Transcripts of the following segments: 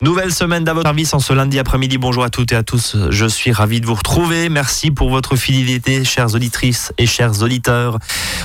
Nouvelle semaine d'à votre service en ce lundi après-midi. Bonjour à toutes et à tous. Je suis ravi de vous retrouver. Merci pour votre fidélité, chères auditrices et chers auditeurs.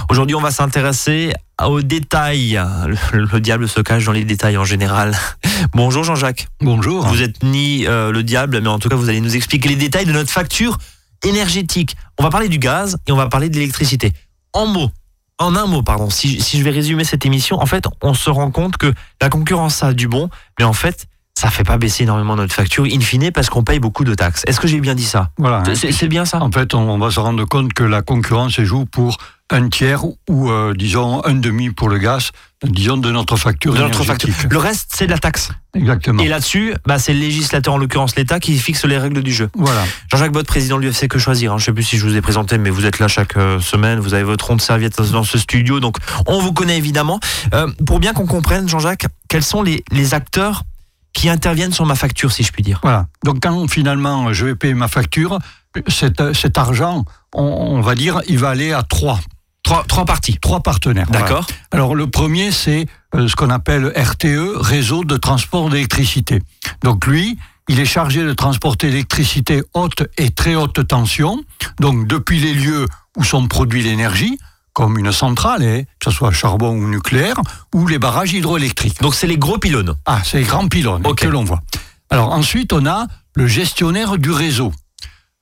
Aujourd'hui, on va s'intéresser aux détails. Le, le diable se cache dans les détails en général. Bonjour Jean-Jacques. Bonjour. Vous êtes ni euh, le diable, mais en tout cas, vous allez nous expliquer les détails de notre facture énergétique. On va parler du gaz et on va parler de l'électricité. En mots, en un mot, pardon, si, si je vais résumer cette émission, en fait, on se rend compte que la concurrence a du bon, mais en fait, ça fait pas baisser énormément notre facture, in fine, parce qu'on paye beaucoup de taxes. Est-ce que j'ai bien dit ça? Voilà. C'est- C'est bien ça? En fait, on, on va se rendre compte que la concurrence joue pour un tiers ou, euh, disons, un demi pour le gaz, disons, de notre facture de notre facture. Le reste, c'est de la taxe. Exactement. Et là-dessus, bah, c'est le législateur, en l'occurrence l'État, qui fixe les règles du jeu. Voilà. Jean-Jacques Bott, président de l'UFC Que Choisir. hein. Je ne sais plus si je vous ai présenté, mais vous êtes là chaque euh, semaine. Vous avez votre rond de serviette dans ce studio, donc on vous connaît évidemment. Euh, pour bien qu'on comprenne, Jean-Jacques, quels sont les, les acteurs qui interviennent sur ma facture, si je puis dire Voilà. Donc, quand finalement je vais payer ma facture, cet, cet argent, on, on va dire, il va aller à trois. Trois, trois parties. Trois partenaires. Voilà. D'accord Alors le premier, c'est euh, ce qu'on appelle RTE, réseau de transport d'électricité. Donc lui, il est chargé de transporter l'électricité haute et très haute tension, donc depuis les lieux où sont produits l'énergie, comme une centrale, hein, que ce soit charbon ou nucléaire, ou les barrages hydroélectriques. Donc c'est les gros pylônes. Ah, c'est les grands pylônes que l'on voit. Alors ensuite, on a le gestionnaire du réseau.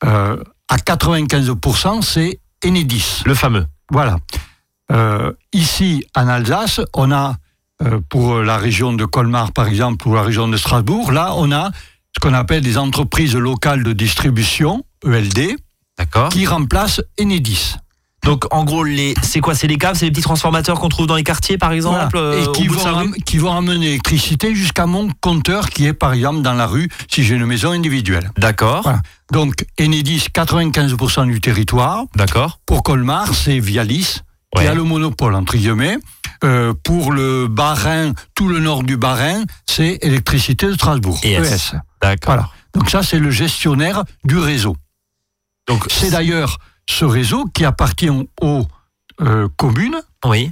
Euh, à 95%, c'est Enedis. Le fameux. Voilà. Euh, ici, en Alsace, on a, euh, pour la région de Colmar, par exemple, ou la région de Strasbourg, là, on a ce qu'on appelle des entreprises locales de distribution, ELD, qui remplacent Enedis. Donc en gros, les, c'est quoi? C'est les câbles, c'est les petits transformateurs qu'on trouve dans les quartiers, par exemple Voilà. euh, Et qui vont, ram- qui vont l'électricité jusqu'à mon compteur qui est, par exemple, dans la rue, si j'ai une maison individuelle. D'accord. Voilà. Donc, Enedis, 95% du territoire. D'accord. Pour Colmar, c'est Vialis qui Ouais. a le monopole, entre guillemets. Euh, pour le Bas-Rhin, tout le nord du Bas-Rhin, c'est Électricité de Strasbourg. ES. D'accord. Voilà. Donc ça, c'est le gestionnaire du réseau. Donc C'est d'ailleurs ce réseau qui appartient aux euh, communes oui.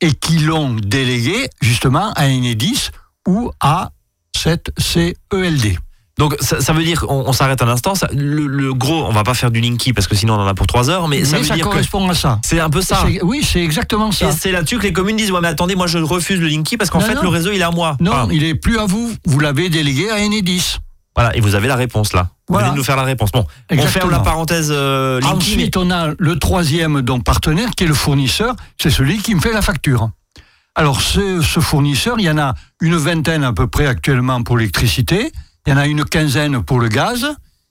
et qui l'ont délégué justement à Enedis ou à cette CELD. Donc ça, ça veut dire, on, on s'arrête un instant. ça- le, le gros, on va pas faire du linky parce que sinon on en a pour trois heures, mais, ça Mais veut ça dire que correspond à ça. c'est un peu ça. Oui, c'est exactement ça. Et c'est là-dessus que les communes disent ouais mais attendez, moi je refuse le linky parce qu'en fait non. le réseau il est à moi. Non, il est plus à vous. Vous l'avez délégué à Enedis. Voilà, et vous avez la réponse là. Vous venez de nous faire la réponse. Bon, on Exactement. ferme la parenthèse euh, Ensuite, on a le troisième donc, partenaire qui est le fournisseur, c'est celui qui me fait la facture. Alors, ce, ce fournisseur, il y en a une vingtaine à peu près actuellement pour l'électricité, il y en a une quinzaine pour le gaz,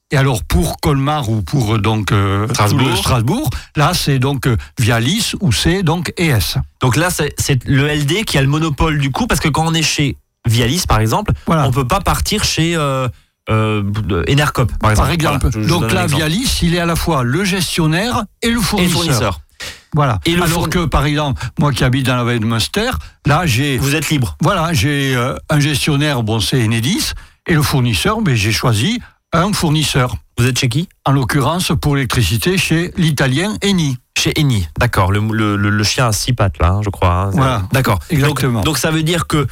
et alors pour Colmar ou pour donc euh, Strasbourg. Strasbourg, là c'est donc euh, Vialis ou c'est donc ES. Donc là c'est c'est le LD qui a le monopole du coup parce que quand on est chez Vialis par exemple, Voilà. on peut pas partir chez euh, euh, Enercop par exemple. Par exemple. Voilà, je- je donc là. Vialis, il est à la fois le gestionnaire et le et le fournisseur. fournisseur. Voilà. Et le alors que par exemple, moi qui habite dans la vallée de Munster, là j'ai Vous êtes libre. Voilà, j'ai euh, un gestionnaire, bon c'est Enedis, et le fournisseur, ben, j'ai choisi un fournisseur. Vous êtes chez qui? En l'occurrence, pour l'électricité, chez l'italien Eni. Chez Eni, d'accord. Le, le, le- le chien à six pattes, là, hein, je crois. hein. Voilà. D'accord. Exactement. Donc, donc ça veut dire que,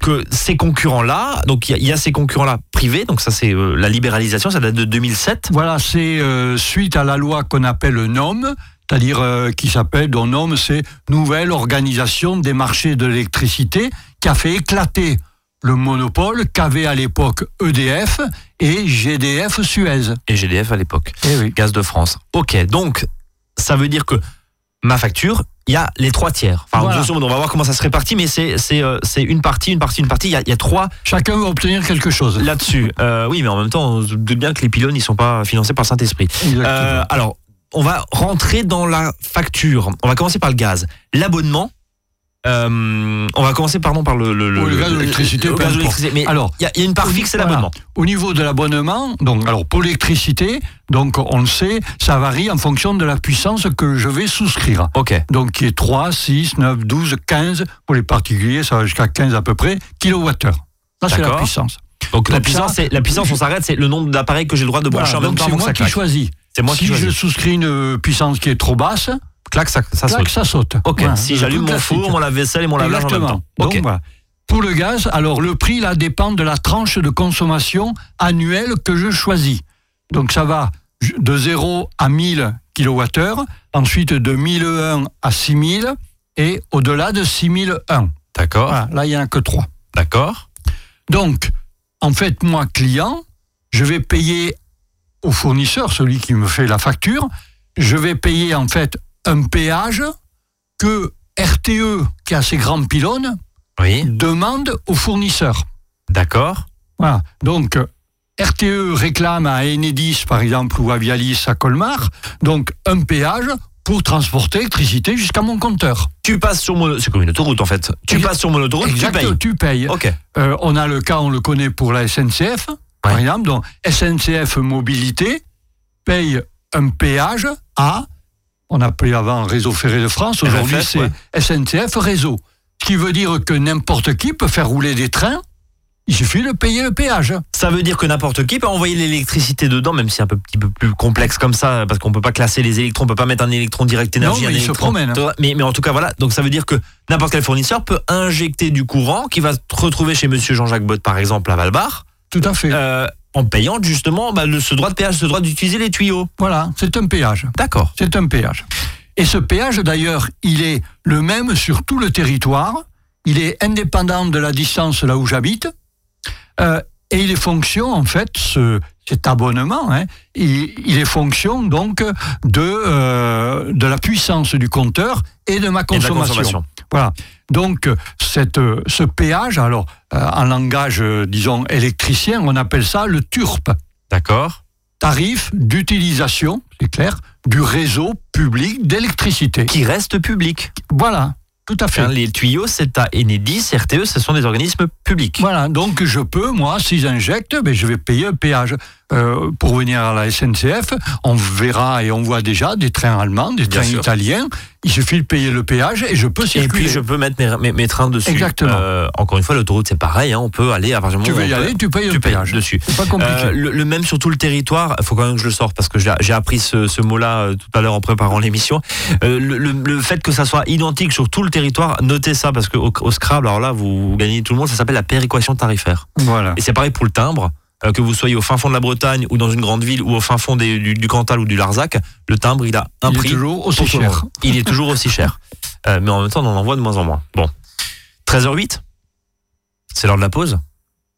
que ces concurrents-là, donc il y, a- il y a ces concurrents-là privés, donc ça c'est euh, la libéralisation, ça date de 2007. Voilà, c'est euh, suite à la loi qu'on appelle NOM, c'est-à-dire euh, qui s'appelle, dont NOM, c'est Nouvelle Organisation des marchés de l'électricité, qui a fait éclater le monopole qu'avaient à l'époque EDF et GDF Suez. Et GDF à l'époque. Eh oui. Gaz de France. Ok, donc ça veut dire que ma facture, il y a les trois tiers. Enfin, Voilà. grosso modo, on va voir comment ça se répartit, mais c'est c'est euh, c'est une partie, une partie, une partie. Il y a, il y a trois Chacun va obtenir quelque chose. là-dessus. Euh, oui, mais en même temps, on se doute bien que les pylônes, ils sont pas financés par Saint-Esprit. Euh, alors, on va rentrer dans la facture. On va commencer par le gaz. L'abonnement. Euh, on va commencer pardon par le, le, le gaz ou l'électricité, le peu gaz ou importe. l'électricité. Mais Alors, il y, a- il y a une part fixe, c'est Voilà. l'abonnement. Au niveau de l'abonnement, donc alors pour l'électricité, donc on le sait, ça varie en fonction de la puissance que je vais souscrire. Ok. Donc qui est 3, 6, 9, 12, 15 pour les particuliers, ça va jusqu'à 15 à peu près kilowattheures. Ça c'est la puissance. Donc, la puissance, ça- la puissance, on s'arrête, c'est le nombre d'appareils que j'ai le droit de brancher Voilà, en même donc temps c'est moi qui choisis. C'est moi qui si je souscris une euh, puissance qui est trop basse, Clac, ça, ça clac, saute. ça saute. Ok. Voilà, si j'allume mon classique. four, mon lave-vaisselle et mon lave-linge en même temps. Donc, voilà. Pour le gaz, alors le prix là dépend de la tranche de consommation annuelle que je choisis. Donc ça va de 0 à 1000 kWh, ensuite de 1001 à 6000 et au-delà de 6001. D'accord. Voilà, là, il n'y en a que 3. D'accord. Donc, en fait, moi, client, je vais payer au fournisseur, celui qui me fait la facture, je vais payer en fait un péage que RTE, qui a ses grands pylônes, Oui. demande au fournisseur. D'accord. Voilà. Donc, RTE réclame à Enedis, par exemple, ou à Vialis à Colmar, donc un péage pour transporter l'électricité jusqu'à mon compteur. Tu passes sur mon. C'est comme une autoroute en fait. Tu Exact- passes sur mon autoroute, tu payes. tu payes. Euh, on a le cas, on le connaît pour la SNCF, par exemple. Donc, SNCF Mobilité paye un péage à, on appelait avant Réseau Ferré de France, aujourd'hui c'est ouais. SNCF Réseau. Ce qui veut dire que n'importe qui peut faire rouler des trains, il suffit de payer le péage. Ça veut dire que n'importe qui peut envoyer l'électricité dedans, même si c'est un peu, petit peu plus complexe comme ça, parce qu'on peut pas classer les électrons, on peut pas mettre un électron direct énergie. Non, un mais il se promène. Mais, mais en tout cas, voilà. Donc ça veut dire que n'importe quel fournisseur peut injecter du courant qui va se retrouver chez Monsieur Jean-Jacques Bott, par exemple, à Valbar, Tout à fait. euh, en payant justement bah, le- ce droit de péage, ce droit d'utiliser les tuyaux. Voilà, c'est un péage. D'accord. C'est un péage. Et ce péage, d'ailleurs, il est le même sur tout le territoire. Il est indépendant de la distance là où j'habite. Euh, et il est fonction, en fait, ce, cet abonnement, hein, il, il est fonction donc de, euh, de la puissance du compteur et de ma Et de la consommation. Voilà. Donc, cette, euh, ce péage, alors, euh, en langage, euh, disons, électricien, on appelle ça le TURP D'accord. tarif d'utilisation, c'est clair, du réseau public d'électricité. Qui reste public. Voilà, tout à fait. Hein, les tuyaux, c'est à Enedis, RTE, ce sont des organismes publics. Voilà, donc je peux, moi, si j'injecte, ben, je vais payer un péage. Euh, pour venir à la SNCF, on verra et on voit déjà des trains allemands, des Bien trains sûr. italiens. Il suffit de payer le péage et je peux Et circuler. puis je peux mettre mes, mes- mes trains dessus. Exactement. Euh, encore une fois, l'autoroute c'est pareil, hein, on peut aller à partir du tu moment veux où y peut- aller, tu payes tu le péage. dessus. C'est pas compliqué. Euh, le, le même sur tout le territoire, il faut quand même que je le sorte parce que j'ai appris ce, ce mot-là tout à l'heure en préparant l'émission. Le, le- le fait que ça soit identique sur tout le territoire, notez ça parce qu'au au Scrabble, alors là vous, vous gagnez tout le monde, ça s'appelle la péréquation tarifaire. voilà. Et c'est pareil pour le timbre. Euh, que vous soyez au fin fond de la Bretagne ou dans une grande ville ou au fin fond des- du, du Cantal ou du Larzac, le timbre il a un Il est prix toujours aussi cher. Il est toujours aussi cher. Euh, mais en même temps, on en envoie de moins en moins. Bon. 13h08, c'est l'heure de la pause.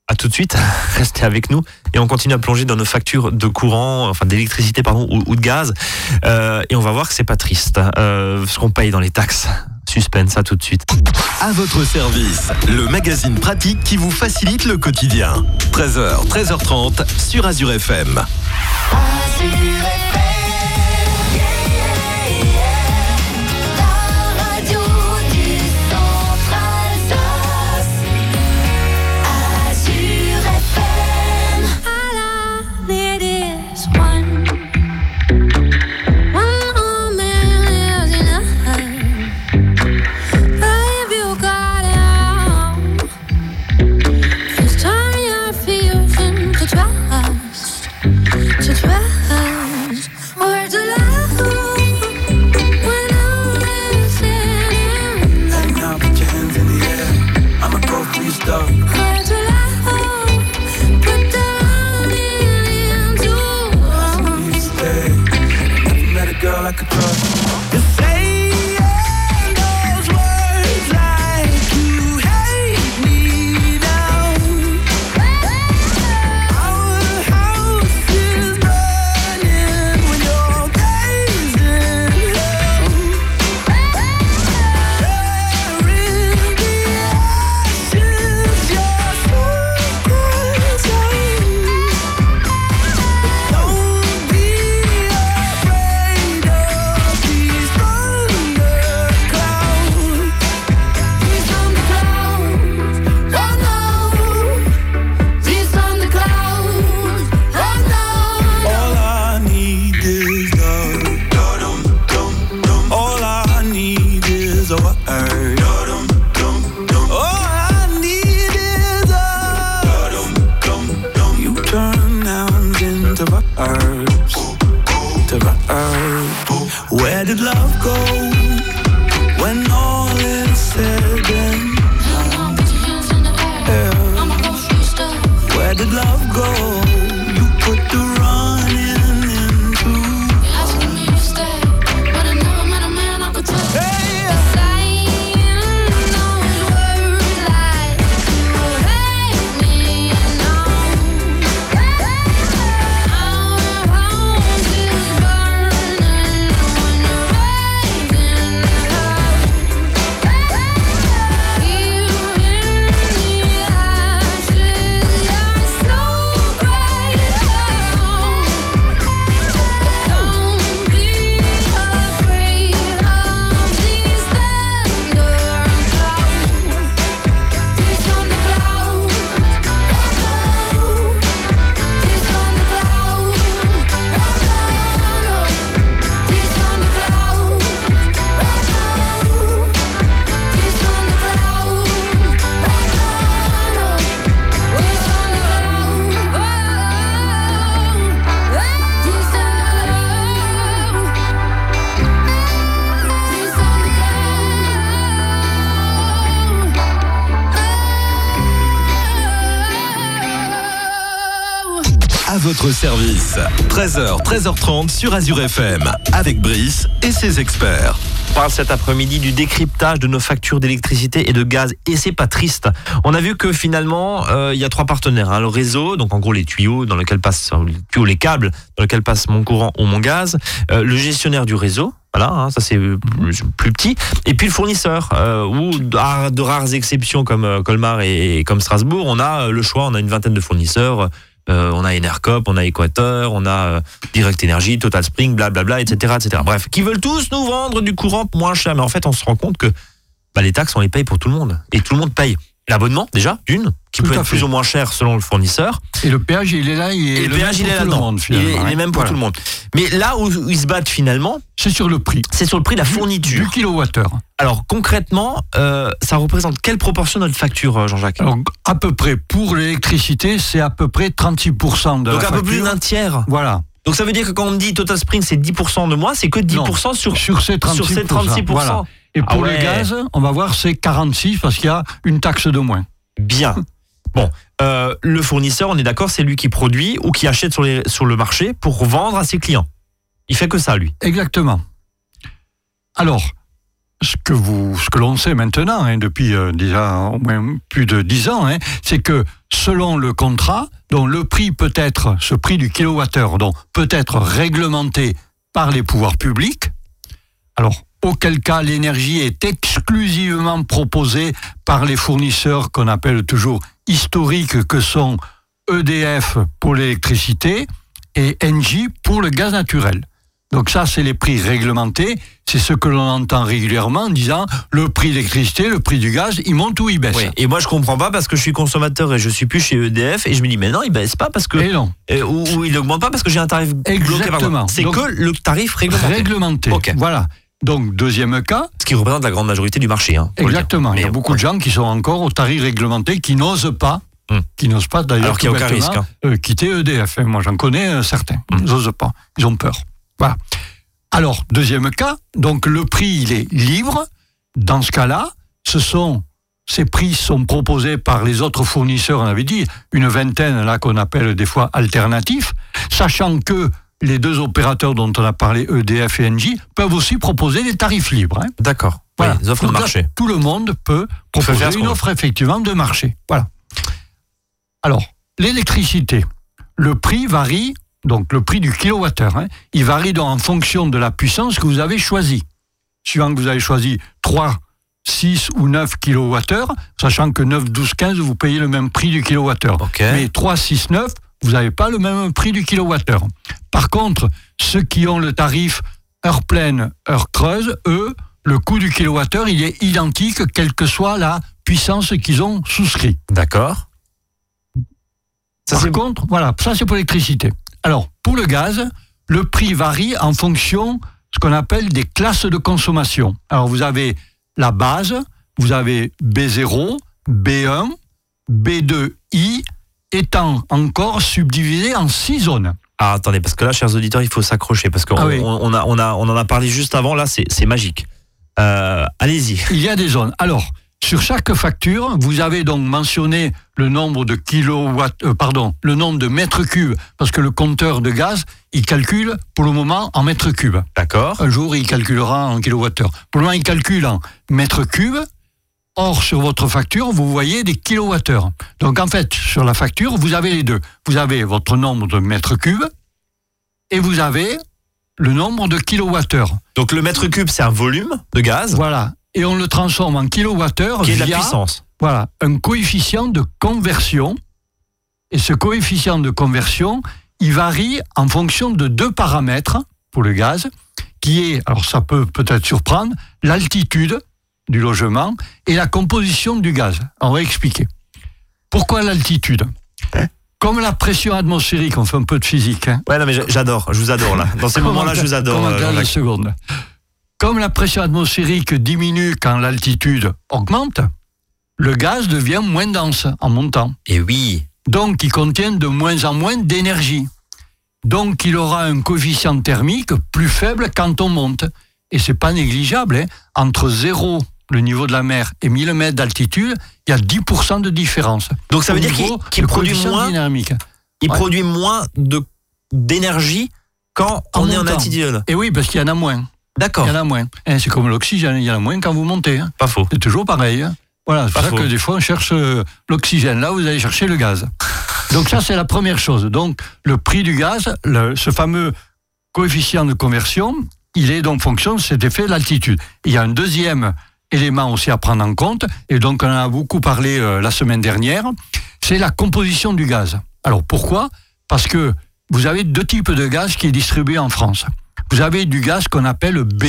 À tout de suite, restez avec nous et on continue à plonger dans nos factures de courant, enfin d'électricité pardon ou, ou de gaz Euh, et on va voir que c'est pas triste euh, ce qu'on paye dans les taxes. Suspense, à tout de suite. À votre service, le magazine pratique qui vous facilite le quotidien. 13h, 13h30 sur Azure FM. La service. 13h, 13h30 sur Azure FM. Avec Brice et ses experts. On parle cet après-midi du décryptage de nos factures d'électricité et de gaz et c'est pas triste. On a vu que finalement euh, il y a trois partenaires, hein. le réseau, donc en gros les tuyaux dans lesquels passent les tuyaux, les câbles dans lesquels passe mon courant ou mon gaz, euh, le gestionnaire du réseau. Voilà, hein, ça c'est euh, plus, petit. Et puis le fournisseur, euh, ou de rares, exceptions comme euh, Colmar et, comme Strasbourg, on a euh, le choix, on a une vingtaine de fournisseurs. Euh, on a Enercop, on a Equateur, on a euh, Direct Energy, Total Spring, blablabla, etc., etc. Bref, qui veulent tous nous vendre du courant moins cher. Mais en fait, on se rend compte que bah, les taxes, on les paye pour tout le monde. Et tout le monde paye l'abonnement, déjà, d'une, qui Tout peut être fait. plus ou moins cher selon le fournisseur. Et le péage, il est là, il est Et le même péage, il pour est tout le là-dedans. monde, Il est, finalement, il est hein. même pour Voilà. tout le monde. Mais là où ils se battent finalement, C'est sur le prix. c'est sur le prix de la fourniture. Du kilowattheure. Alors concrètement, euh, ça représente quelle proportion de notre facture, euh, Jean-Jacques? À peu près, pour l'électricité, c'est à peu près 36% de Donc la un peu plus d'un tiers. Voilà. Donc ça veut dire que quand on me dit Total Spring c'est 10% de moi, c'est que 10% sur, Sur ces 36%. sur ces 36%. Voilà. Et Ah pour ouais. le gaz, on va voir, c'est 46 parce qu'il y a une taxe de moins. Bien. Bon, euh, le fournisseur, on est d'accord, c'est lui qui produit ou qui achète sur, les, sur le marché pour vendre à ses clients. Il fait que ça, lui. Exactement. Alors, ce que, vous, ce que l'on sait maintenant, hein, depuis euh, déjà au moins plus de 10 ans, hein, c'est que selon le contrat, dont le prix peut être, ce prix du kilowattheure, donc peut être réglementé par les pouvoirs publics, alors auquel cas l'énergie est exclusivement proposée par les fournisseurs qu'on appelle toujours historiques, que sont EDF pour l'électricité et Engie pour le gaz naturel. Donc ça, c'est les prix réglementés. C'est ce que l'on entend régulièrement en disant le prix de l'électricité, le prix du gaz, il monte ou il baisse. Et moi, je comprends pas parce que je suis consommateur et je suis plus chez EDF et je me dis, mais non, il baisse pas parce que. Et non, euh, ou, ou il augmente pas parce que j'ai un tarif bloqué par Exactement. C'est que le tarif réglementé. réglementé. Ok. Voilà. Donc, deuxième cas, Ce qui représente la grande majorité du marché. Hein, exactement. Il y a beaucoup de gens qui sont encore au tarif réglementé, qui n'osent pas, Hmm. qui n'osent pas d'ailleurs hein. euh, quitter EDF. hein. Moi, j'en connais euh, certains. Hmm. Ils n'osent pas. Ils ont peur. Voilà. Alors, deuxième cas, donc le prix, il est libre. Dans ce cas-là, ce sont ces prix sont proposés par les autres fournisseurs, on avait dit, une vingtaine là qu'on appelle des fois alternatifs, sachant que les deux opérateurs dont on a parlé, EDF et Engie, peuvent aussi proposer des tarifs libres. hein. D'accord. Voilà. Oui, les offres de Donc là, marché. Tout le monde peut proposer une offre effectivement de marché. Voilà. Alors, l'électricité, le prix varie, donc le prix du kilowattheure, hein, il varie donc en fonction de la puissance que vous avez choisie. Suivant que vous avez choisi 3, 6 ou 9 kilowattheures, sachant que 9, 12, 15, vous payez le même prix du kilowattheure. Mais 3, 6, 9, vous n'avez pas le même prix du kilowattheure. Par contre, ceux qui ont le tarif heure pleine, heure creuse, eux, le coût du kilowattheure, il est identique, quelle que soit la puissance qu'ils ont souscrit. D'accord. Par c'est contre, voilà, ça c'est pour l'électricité. Alors, pour le gaz, le prix varie en fonction de ce qu'on appelle des classes de consommation. Alors, vous avez la base, vous avez B0, B1, B2I, étant encore subdivisé en six zones. Ah, attendez, parce que là, chers auditeurs, il faut s'accrocher parce qu'on Ah oui. on, on a, on, a, on en a parlé juste avant. Là, c'est c'est magique. Euh, Allez-y. Il y a des zones. Alors, Sur chaque facture, vous avez donc mentionné le nombre de kilowatts, euh, pardon, le nombre de mètres cubes, parce que le compteur de gaz, il calcule pour le moment en mètres cubes. D'accord. Un jour, il calculera en kilowattheure. Pour le moment, il calcule en mètres cubes. Or, sur votre facture, vous voyez des kilowattheures. Donc, en fait, sur la facture, vous avez les deux. Vous avez votre nombre de mètres cubes et vous avez le nombre de kilowattheures. Donc le mètre cube, c'est un volume de gaz Voilà. Et on le transforme en kilowattheures qui est de la via puissance. voilà, un coefficient de conversion. Et ce coefficient de conversion, il varie en fonction de deux paramètres pour le gaz, qui est, alors ça peut peut-être surprendre, l'altitude du logement et la composition du gaz. On va expliquer. Pourquoi l'altitude? Comme la pression atmosphérique, on fait un peu de physique. hein. Ouais, non, mais j'a- j'adore, je vous adore là. Dans ces moments-là, je vous adore. comment euh, seconde? Comme la pression atmosphérique diminue quand l'altitude augmente, le gaz devient moins dense en montant. Et oui. Donc, il contient de moins en moins d'énergie. Donc, il aura un coefficient thermique plus faible quand on monte. Et c'est pas négligeable. hein. Entre 0, le niveau de la mer, et 1000 mètres d'altitude, il y a 10% de différence. Donc ça veut dire qu'il produit moins, dynamique. il Ouais. produit moins de d'énergie quand En on est en altitude. Et oui, parce qu'il y en a moins. D'accord. Il y en a moins. Hein, c'est comme l'oxygène, il y en a moins quand vous montez. hein. Pas faux. C'est toujours pareil. hein. Voilà, c'est pour ça faux. que des fois on cherche euh, l'oxygène. Là, vous allez chercher le gaz. Donc ça, c'est la première chose. Donc le prix du gaz, le- ce fameux coefficient de conversion, il est donc fonction de cet effet de l'altitude. Il y a un deuxième élément aussi à prendre en compte, et donc on en a beaucoup parlé euh, la semaine dernière, c'est la composition du gaz. Alors pourquoi? Parce que vous avez deux types de gaz qui est distribué en France. Vous avez du gaz qu'on appelle B,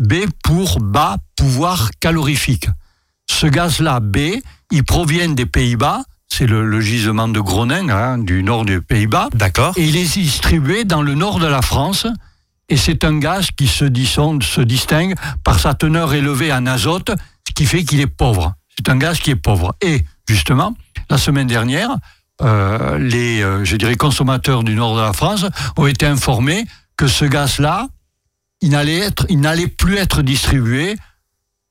B pour bas pouvoir calorifique. Ce gaz-là, B, il provient des Pays-Bas, c'est le, le gisement de Groningen, hein, du nord des Pays-Bas, D'accord. et il est distribué dans le nord de la France. Et c'est un gaz qui se, distingue par sa teneur élevée en azote, ce qui fait qu'il est pauvre. C'est un gaz qui est pauvre. Et justement, la semaine dernière, euh, les, euh, je dirais, consommateurs du nord de la France ont été informés que ce gaz-là, il n'allait être, il n'allait plus être distribué.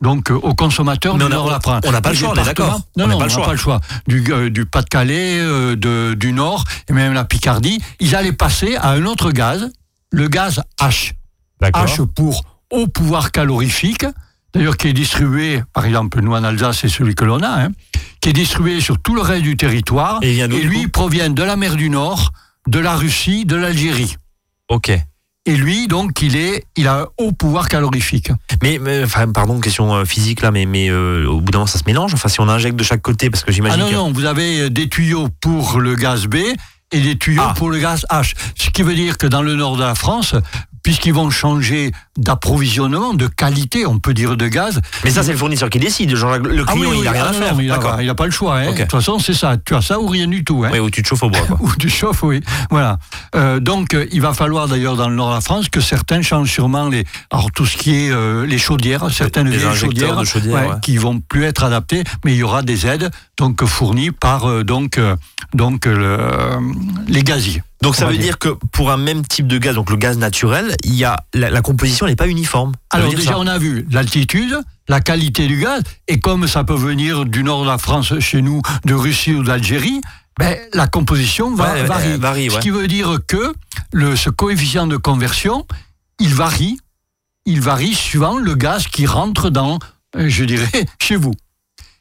Donc euh, aux consommateurs Mais du on a- nord de la France. on n'a pas le choix, on est d'accord. Non, non, pas on le n'a choix. pas le choix. Du, euh, du Pas-de-Calais, euh, du Nord et même la Picardie, ils allaient passer à un autre gaz, le gaz H. H pour haut pouvoir calorifique, d'ailleurs qui est distribué, par exemple, nous en Alsace, c'est celui que l'on a, hein, qui est distribué sur tout le reste du territoire. Et il du lui coup provient de la mer du Nord, de la Russie, de l'Algérie. Ok. Et lui, donc, il, est, il a un haut pouvoir calorifique. Mais, mais, enfin, pardon, question euh, physique là, mais, mais euh, au bout d'un moment, ça se mélange? Enfin, si on injecte de chaque côté, parce que Ah j'imagine non, que. non, vous avez euh, des tuyaux pour le gaz B et des tuyaux Ah. pour le gaz H. Ce qui veut dire que dans le nord de la France, puisqu'ils vont changer d'approvisionnement, de qualité, on peut dire, de gaz. Mais ça, c'est le fournisseur qui décide. Le Ah client, oui, il oui, a rien ah à non, faire. non, il D'accord. a, il a pas le choix. hein. De toute façon, c'est ça. Tu as ça ou rien du tout. Hein. Oui, ou tu te chauffes au bois. Quoi. Ou tu chauffes, oui. Voilà. Euh, donc, euh, il va falloir d'ailleurs dans le nord de la France que certains changent sûrement les, alors tout ce qui est euh, les chaudières, certaines les vieilles chaudières, chaudières, ouais. qui vont plus être adaptées, mais il y aura des aides donc fournies par euh, donc donc le- les gaziers. Donc ça veut dire que pour un même type de gaz, donc le gaz naturel, il y a la, la composition n'est pas uniforme. Ça veut Alors dire déjà, ça on a vu l'altitude, la qualité du gaz, et comme ça peut venir du nord de la France, chez nous, de Russie ou d'Algérie, ben, la composition va, Ouais, varie. varie, Ce ouais. qui veut dire que le, ce coefficient de conversion, il varie, il varie suivant le gaz qui rentre dans, euh, je dirais, chez vous.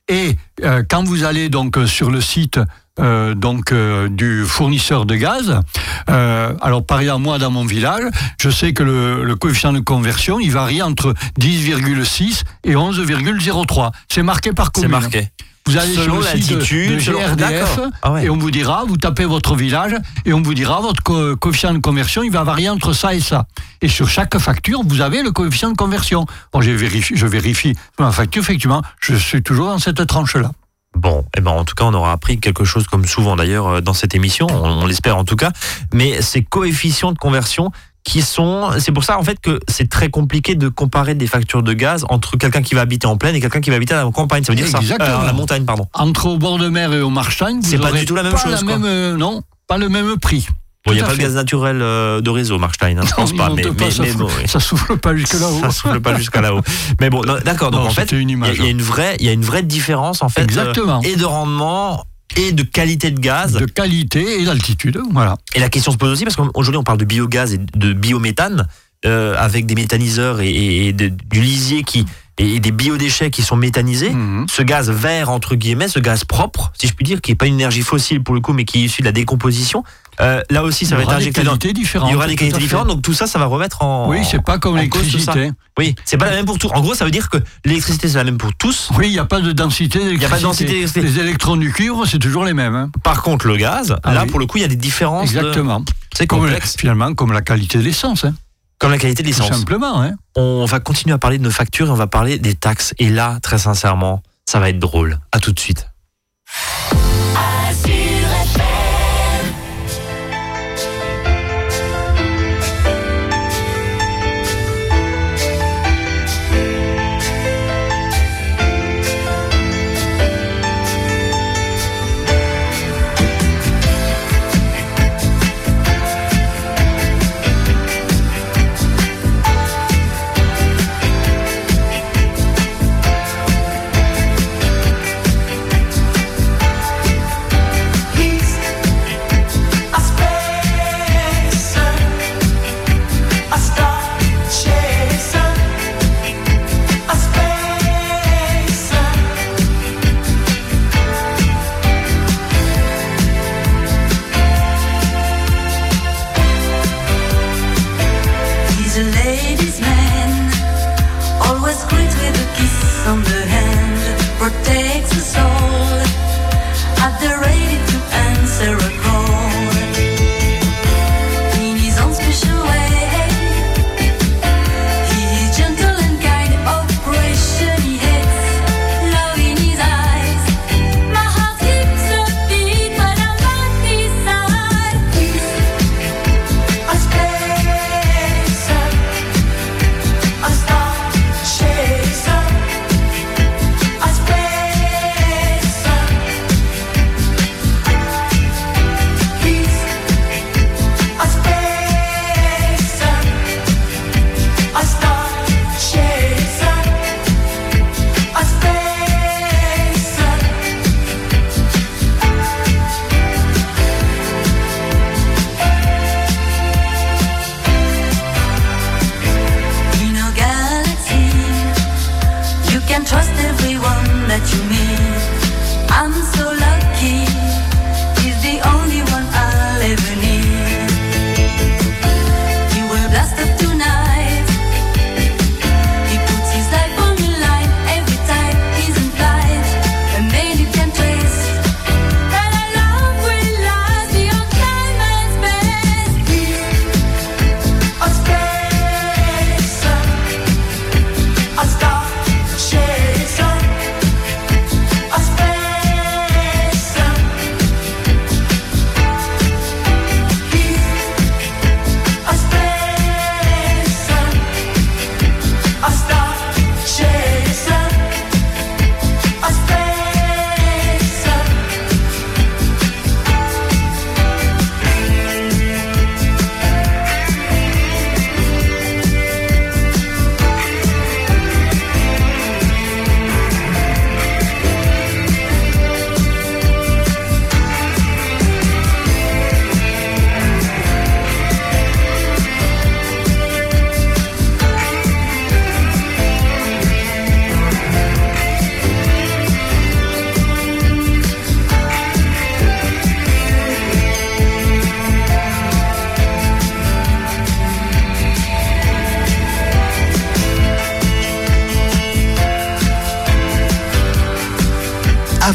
Et euh, quand vous allez donc euh, sur le site euh, donc euh, du fournisseur de gaz, euh, alors par exemple moi dans mon village, je sais que le, le coefficient de conversion il varie entre 10,6 et 11,03. C'est marqué par C'est commune. marqué. Vous allez Selon sur le site de, l'altitude, de selon- GRDF. Ah ouais. et on vous dira, vous tapez votre village et on vous dira votre co- coefficient de conversion, il va varier entre ça et ça. Et sur chaque facture, vous avez le coefficient de conversion. Bon, je vérifie, je vérifie ma facture, effectivement, je suis toujours dans cette tranche-là. Bon, eh ben en tout cas, on aura appris quelque chose comme souvent d'ailleurs euh, dans cette émission, on, on l'espère en tout cas. Mais ces coefficients de conversion qui sont, c'est pour ça en fait que c'est très compliqué de comparer des factures de gaz entre quelqu'un qui va habiter en plaine et quelqu'un qui va habiter à la campagne. Ça veut dire Exactement. ça, Euh, la montagne, pardon. Entre au bord de mer et au Marchand, C'est pas du tout la même pas chose, quoi. même, euh, non, pas le même prix. Bon, il n'y a pas de gaz naturel euh, de réseau, Mark Stein, hein, je pense Non, pas. Mais, monte pas, mais- ça, mais souffle, bon, ça souffle pas jusque là-haut. ça souffle pas jusqu'à là-haut. Mais bon, d'accord. Donc en fait, une il y a- une vraie, il y a une vraie différence en fait, Exactement. euh, et de rendement et de qualité de gaz. De qualité et d'altitude, voilà. Et la question se pose aussi parce qu'aujourd'hui on parle de biogaz et de biométhane euh, avec des méthaniseurs et, et- et de- du lisier qui et des biodéchets qui sont méthanisés. Mhm. Ce gaz vert entre guillemets, ce gaz propre, si je puis dire, qui est pas une énergie fossile pour le coup, mais qui est issu de la décomposition. Euh, là aussi, ça Il va y être aura des injecté dans. qualités différentes. Il y aura des tout qualités différentes, donc tout ça, ça va remettre en. Oui, c'est pas comme tout l'électricité. Oui, c'est pas la même pour tous. En gros, ça veut dire que l'électricité c'est la même pour tous. Oui, il n'y a pas de densité d'électricité. Il a pas de densité. Les électrons du cuivre, c'est toujours les mêmes. hein. Par contre, le gaz, Ah là oui. pour le coup, il y a des différences. de- Exactement. C'est Comme, complexe. finalement, comme la qualité de l'essence. hein. Comme la qualité de Tout l'essence. simplement. Hein. On va continuer à parler de nos factures et on va parler des taxes. Et là, très sincèrement, ça va être drôle. À tout de suite.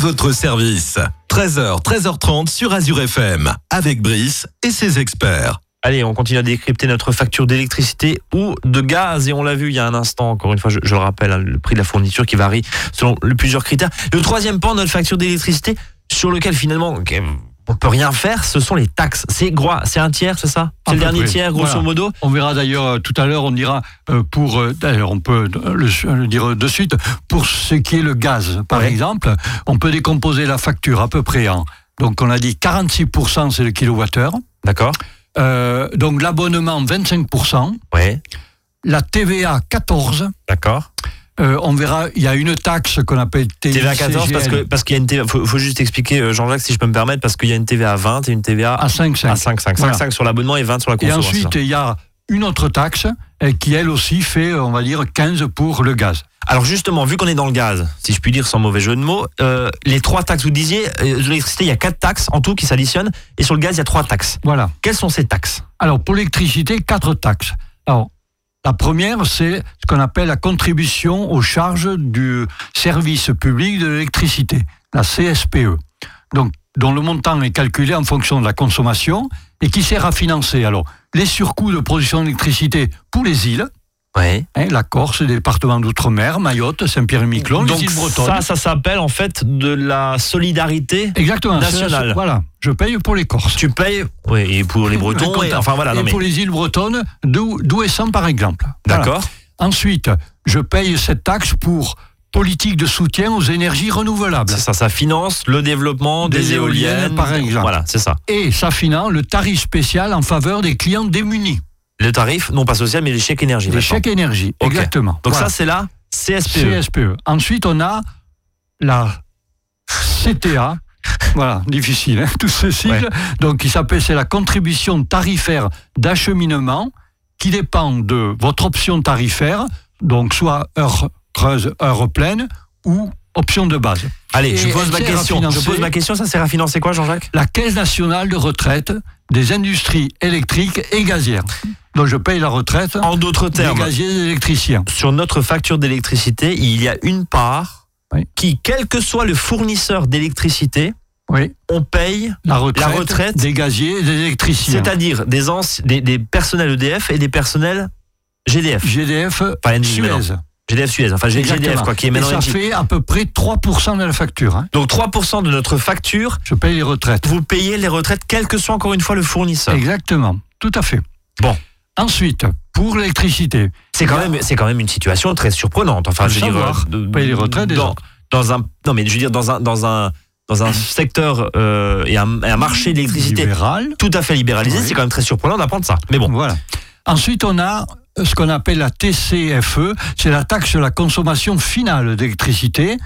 Votre service. 13h, 13h30 sur Azure FM. Avec Brice et ses experts. Allez, on continue à décrypter notre facture d'électricité ou de gaz. Et on l'a vu il y a un instant, encore une fois, je, le rappelle, hein, le prix de la fourniture qui varie selon plusieurs critères. Le troisième pan notre facture d'électricité, sur lequel finalement on peut rien faire, ce sont les taxes. C'est gros, c'est un tiers, c'est ça C'est le dernier près. tiers, grosso Voilà. modo On verra d'ailleurs euh, tout à l'heure, on dira euh, pour, euh, d'ailleurs on peut le, le dire de suite, pour ce qui est le gaz par Ouais. exemple, on peut décomposer la facture à peu près en, donc on a dit 46% c'est le kilowattheure, D'accord Euh, donc l'abonnement 25%, Ouais, la TVA 14%. d'accord. Euh, on verra, il y a une taxe qu'on appelle TVA 14 parce que parce qu'il y a une TVA. Faut, faut juste expliquer euh, Jean-Jacques si je peux me permettre parce qu'il y a une TVA à 20 et une TVA à 5,5. à 5 5 Voilà. 5 sur l'abonnement et 20 sur la Et consommation. ensuite, il y a une autre taxe euh, qui, elle aussi, fait, on va dire, 15 pour le gaz. Alors justement, vu qu'on est dans le gaz, si je puis dire sans mauvais jeu de mots, euh, les trois taxes, vous disiez, euh, l'électricité, il y a quatre taxes en tout qui s'additionnent, et sur le gaz, il y a trois taxes. Voilà. Quelles sont ces taxes? Alors, pour l'électricité, quatre taxes. Alors, la première, c'est ce qu'on appelle la contribution aux charges du service public de l'électricité, la CSPE. Dont le montant est calculé en fonction de la consommation et qui sert à financer alors les surcoûts de production d'électricité pour les îles, Ouais. hein, la Corse, les départements d'outre-mer, Mayotte, Saint-Pierre-et-Miquelon, les îles bretonnes. ça, ça s'appelle en fait de la solidarité. Exactement. c'est- national. c'est- Voilà, je paye pour les Corses. Tu payes, oui, et pour les Bretons, et, enfin voilà, et non mais, pour les îles bretonnes, d'où d'où Essan, par exemple? Voilà. d'accord. Ensuite, je paye cette taxe pour politique de soutien aux énergies renouvelables. C'est ça, ça finance le développement des, Des éoliennes, éoliennes, par exemple. Voilà, c'est ça. Et ça finance le tarif spécial en faveur des clients démunis. Le tarif, non pas social, mais les chèques énergie. Les maintenant. chèques énergie, exactement. Donc Voilà. ça, c'est la CSPE. CSPE. Ensuite, on a la CTA. voilà, difficile, hein, ces sigles. Donc, qui s'appelle, c'est la contribution tarifaire d'acheminement qui dépend de votre option tarifaire, donc soit heure creuse, heure pleine ou option de base. Allez, je pose ma question. Je pose ma question, ça sert à financer quoi, Jean-Jacques? La Caisse nationale de retraite des industries électriques et gazières. Donc, je paye la retraite En d'autres des termes, gaziers et électriciens. sur notre facture d'électricité, il y a une part Oui. qui, quel que soit le fournisseur d'électricité, Oui. on paye, La retraite, La retraite, des gaziers et des électriciens. c'est-à-dire des, des, des personnels EDF et des personnels GDF. GDF Pas Engie, Suez. maintenant. GDF Suez, enfin GDF, quoi, qui est Et maintenant ça Engie. fait à peu près 3% de la facture. hein. Donc 3% de notre facture, Je paye les retraites. vous payez les retraites, quel que soit encore une fois le fournisseur. Exactement. Tout à fait. Bon. Ensuite, pour l'électricité, C'est quand même, c'est quand même une situation très surprenante. Enfin, je veux dire, savoir. de- Payer les retraites des dans, dans un, non mais je veux dire dans un, dans un, dans un secteur euh, et, un, et un marché d'électricité libéral. tout à fait libéralisé, Oui. c'est quand même très surprenant d'apprendre ça. Mais bon, Voilà. Ensuite, on a ce qu'on appelle la TCFE, c'est la taxe sur la consommation finale d'électricité.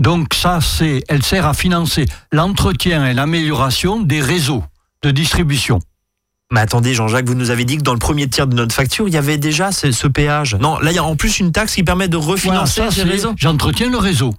Donc ça, c'est, elle sert à financer l'entretien et l'amélioration des réseaux de distribution. Mais attendez, Jean-Jacques, vous nous avez dit que dans le premier tiers de notre facture, il y avait déjà ce, ce péage. Non, là, il y a en plus une taxe qui permet de Voilà, refinancer ça, ces réseaux. J'entretiens le réseau.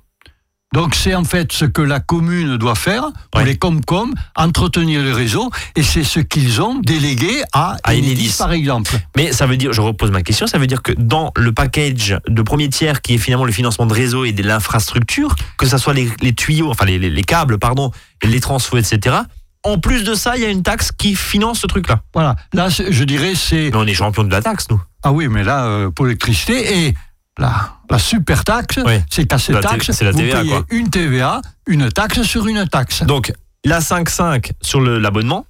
Donc c'est en fait ce que la commune doit faire pour Ouais. les Comcom, entretenir le réseau, et c'est ce qu'ils ont délégué à, À Enedis, Enedis. par exemple. Mais ça veut dire, je repose ma question, ça veut dire que dans le package de premier tiers qui est finalement le financement de réseau et de l'infrastructure, que ce soit les, les tuyaux, enfin les, les- les câbles, pardon, les transfos, etc. En plus de ça, il y a une taxe qui finance ce truc-là. Voilà. Là, je dirais, c'est Mais on est champion de la taxe, nous. ah oui, mais là euh, pour l'électricité et la, la super taxe, Oui. c'est qu'à cette La c'est la vous TVA, payez quoi. une TVA, une taxe sur une taxe. Donc, la 5,5 sur le- l'abonnement,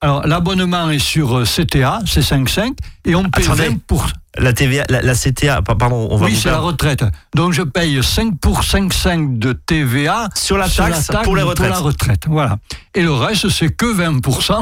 Alors l'abonnement est sur euh, CTA, c'est 5,5, et on paye Attendez. 20 pour. La TVA, la, la CTA, pa- pardon, on va Oui, c'est la retraite. Donc je paye 5 pour 5,5 de TVA sur la sur taxe, la taxe pour les retraites. la retraite. Voilà. Et le reste, c'est que 20%.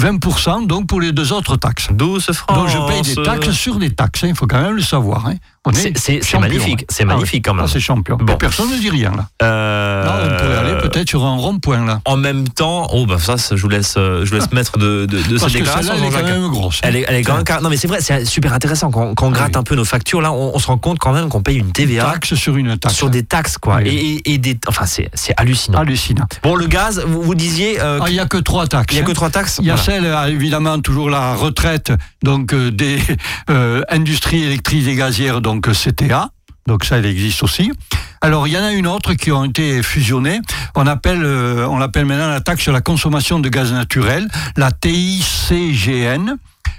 20% donc pour les deux autres taxes. Douce France. Donc je paye des taxes sur des taxes, hein, il faut quand même le savoir. hein. C'est- magnifique, hein. c'est Ah magnifique quand même. là, c'est champion. Bon. Personne ne dit rien là. Euh, Là, on pourrait aller peut-être sur un rond-point là. En même temps, oh bah ça, je vous laisse, euh, je vous laisse mettre de, de, de cette déclaration. elle est quand même grosse. Elle est, elle est quand même non mais c'est vrai, c'est super intéressant quand, quand on gratte oui. un peu nos factures là, on, on se rend compte quand même qu'on paye une TVA Taxe sur une taxe. sur des taxes quoi, Oui. et, et- et des, enfin c'est hallucinant. Hallucinant. Bon le gaz, vous, vous disiez, euh, Ah, Il n'y a que trois taxes. il y a hein. que trois taxes. Il y a Voilà. celle, euh, évidemment, toujours la retraite donc euh, des euh, industries électriques et gazières, donc CTA. Donc ça, elle existe aussi. Alors, il y en a une autre qui ont été fusionnées. On appelle, euh, on l'appelle maintenant la taxe sur la consommation de gaz naturel, la TICGN.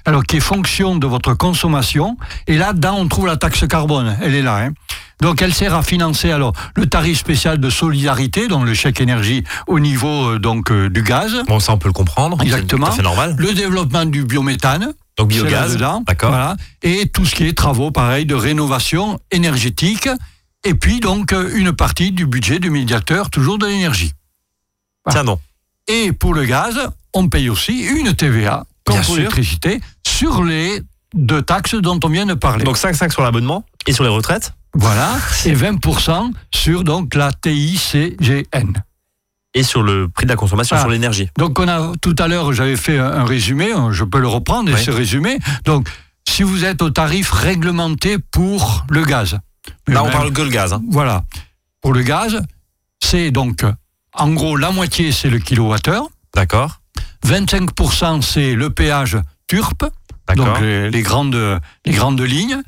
Alors, qui est fonction de votre consommation. Et là-dedans, on trouve la taxe carbone. Elle est là. hein. Donc, elle sert à financer alors le tarif spécial de solidarité, donc le chèque énergie au niveau euh, donc euh, du gaz. Bon ça on peut le comprendre, c'est Exactement. fait normal. Le développement du biométhane, Donc c'est biogaz, d'accord. Voilà, et tout ce qui est travaux, pareil, de rénovation énergétique. Et puis donc euh, une partie du budget du médiateur, toujours de l'énergie. Tiens non. Et pour le gaz, on paye aussi une TVA l'électricité, sur les deux taxes dont on vient de parler. Donc 5,5 sur l'abonnement et sur les retraites voilà, et 20% sur donc la TICGN. et sur le prix de la consommation, Ah. sur l'énergie. Donc on a tout à l'heure, j'avais fait un, un résumé, hein, je peux le reprendre et Oui. ce résumé. Donc si vous êtes au tarif réglementé pour le gaz. Là, on même- parle que le gaz. hein. Voilà. Pour le gaz, c'est donc en gros la moitié c'est le kilowattheure, D'accord 25% c'est le péage TURP, donc les, les grandes, les grandes lignes,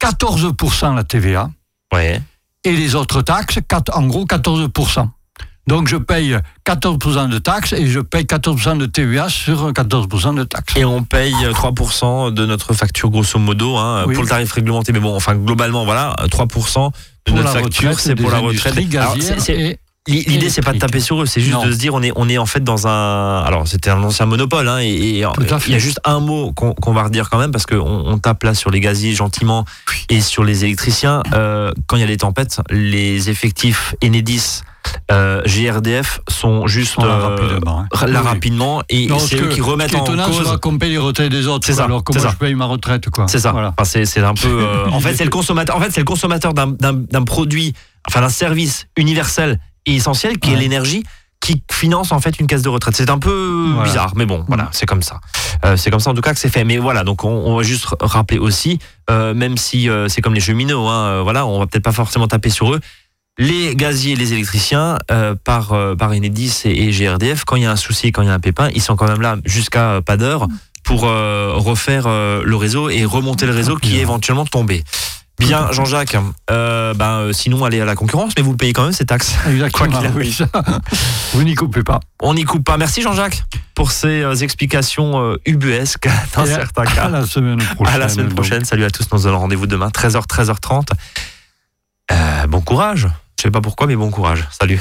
14% la TVA Ouais. et les autres taxes, en gros 14%. Donc je paye 14% de taxes et je paye 14% de TVA sur 14% de taxes. Et on paye 3% de notre facture, grosso modo, hein, Oui. pour le tarif réglementé. Mais bon, enfin, globalement, voilà, 3% de pour notre facture, c'est pour la retraite. Alors, gazières c'est- c'est- et L'idée, c'est pas de taper sur eux, c'est juste Non. de se dire, on est, on est en fait dans un. Alors, c'était un ancien monopole, hein, et, et il y a juste un mot qu'on qu'on va redire quand même, parce qu'on on tape là sur les gaziers gentiment et sur les électriciens. Euh, quand il y a les tempêtes, les effectifs Enedis, euh, GRDF sont juste l'a euh, rapidement, hein. là Oui. rapidement, et c'est ce eux qui remettent ce qui est en cause. qu'on paye les retraites des autres, C'est ça, alors moi ça. je paye ma retraite. quoi. C'est ça. Voilà. Enfin, c'est, c'est un peu. euh, en fait, c'est le consommateur. En fait, c'est le consommateur d'un produit, enfin d'un service universel et essentiel qui est Ouais. l'énergie, qui finance en fait une caisse de retraite. C'est un peu Voilà. bizarre, mais bon, voilà, c'est comme ça. Euh, c'est comme ça en tout cas que c'est fait. Mais voilà, donc on, on va juste rappeler aussi, euh, même si euh, c'est comme les cheminots, hein, euh, voilà, on va peut-être pas forcément taper sur eux. Les gaziers les électriciens, euh, par, euh, par Enedis et, et GRDF, quand il y a un souci, quand il y a un pépin, ils sont quand même là jusqu'à pas d'heure pour euh, refaire euh, le réseau et remonter le réseau qui est éventuellement tombé. Bien, Jean-Jacques, euh, ben, euh, sinon allez à la concurrence, mais vous payez quand même ces taxes. Exactement. Quoi qu'il oui, ça. Vous n'y coupez pas. On n'y coupe pas. Merci Jean-Jacques pour ces euh, explications euh, ubuesques dans à- certains À cas. la semaine prochaine. À la semaine donc. prochaine. Salut à tous. Nous allons rendez-vous demain, 13h, 13h30. Euh, bon courage. Je sais pas pourquoi, mais bon courage. Salut.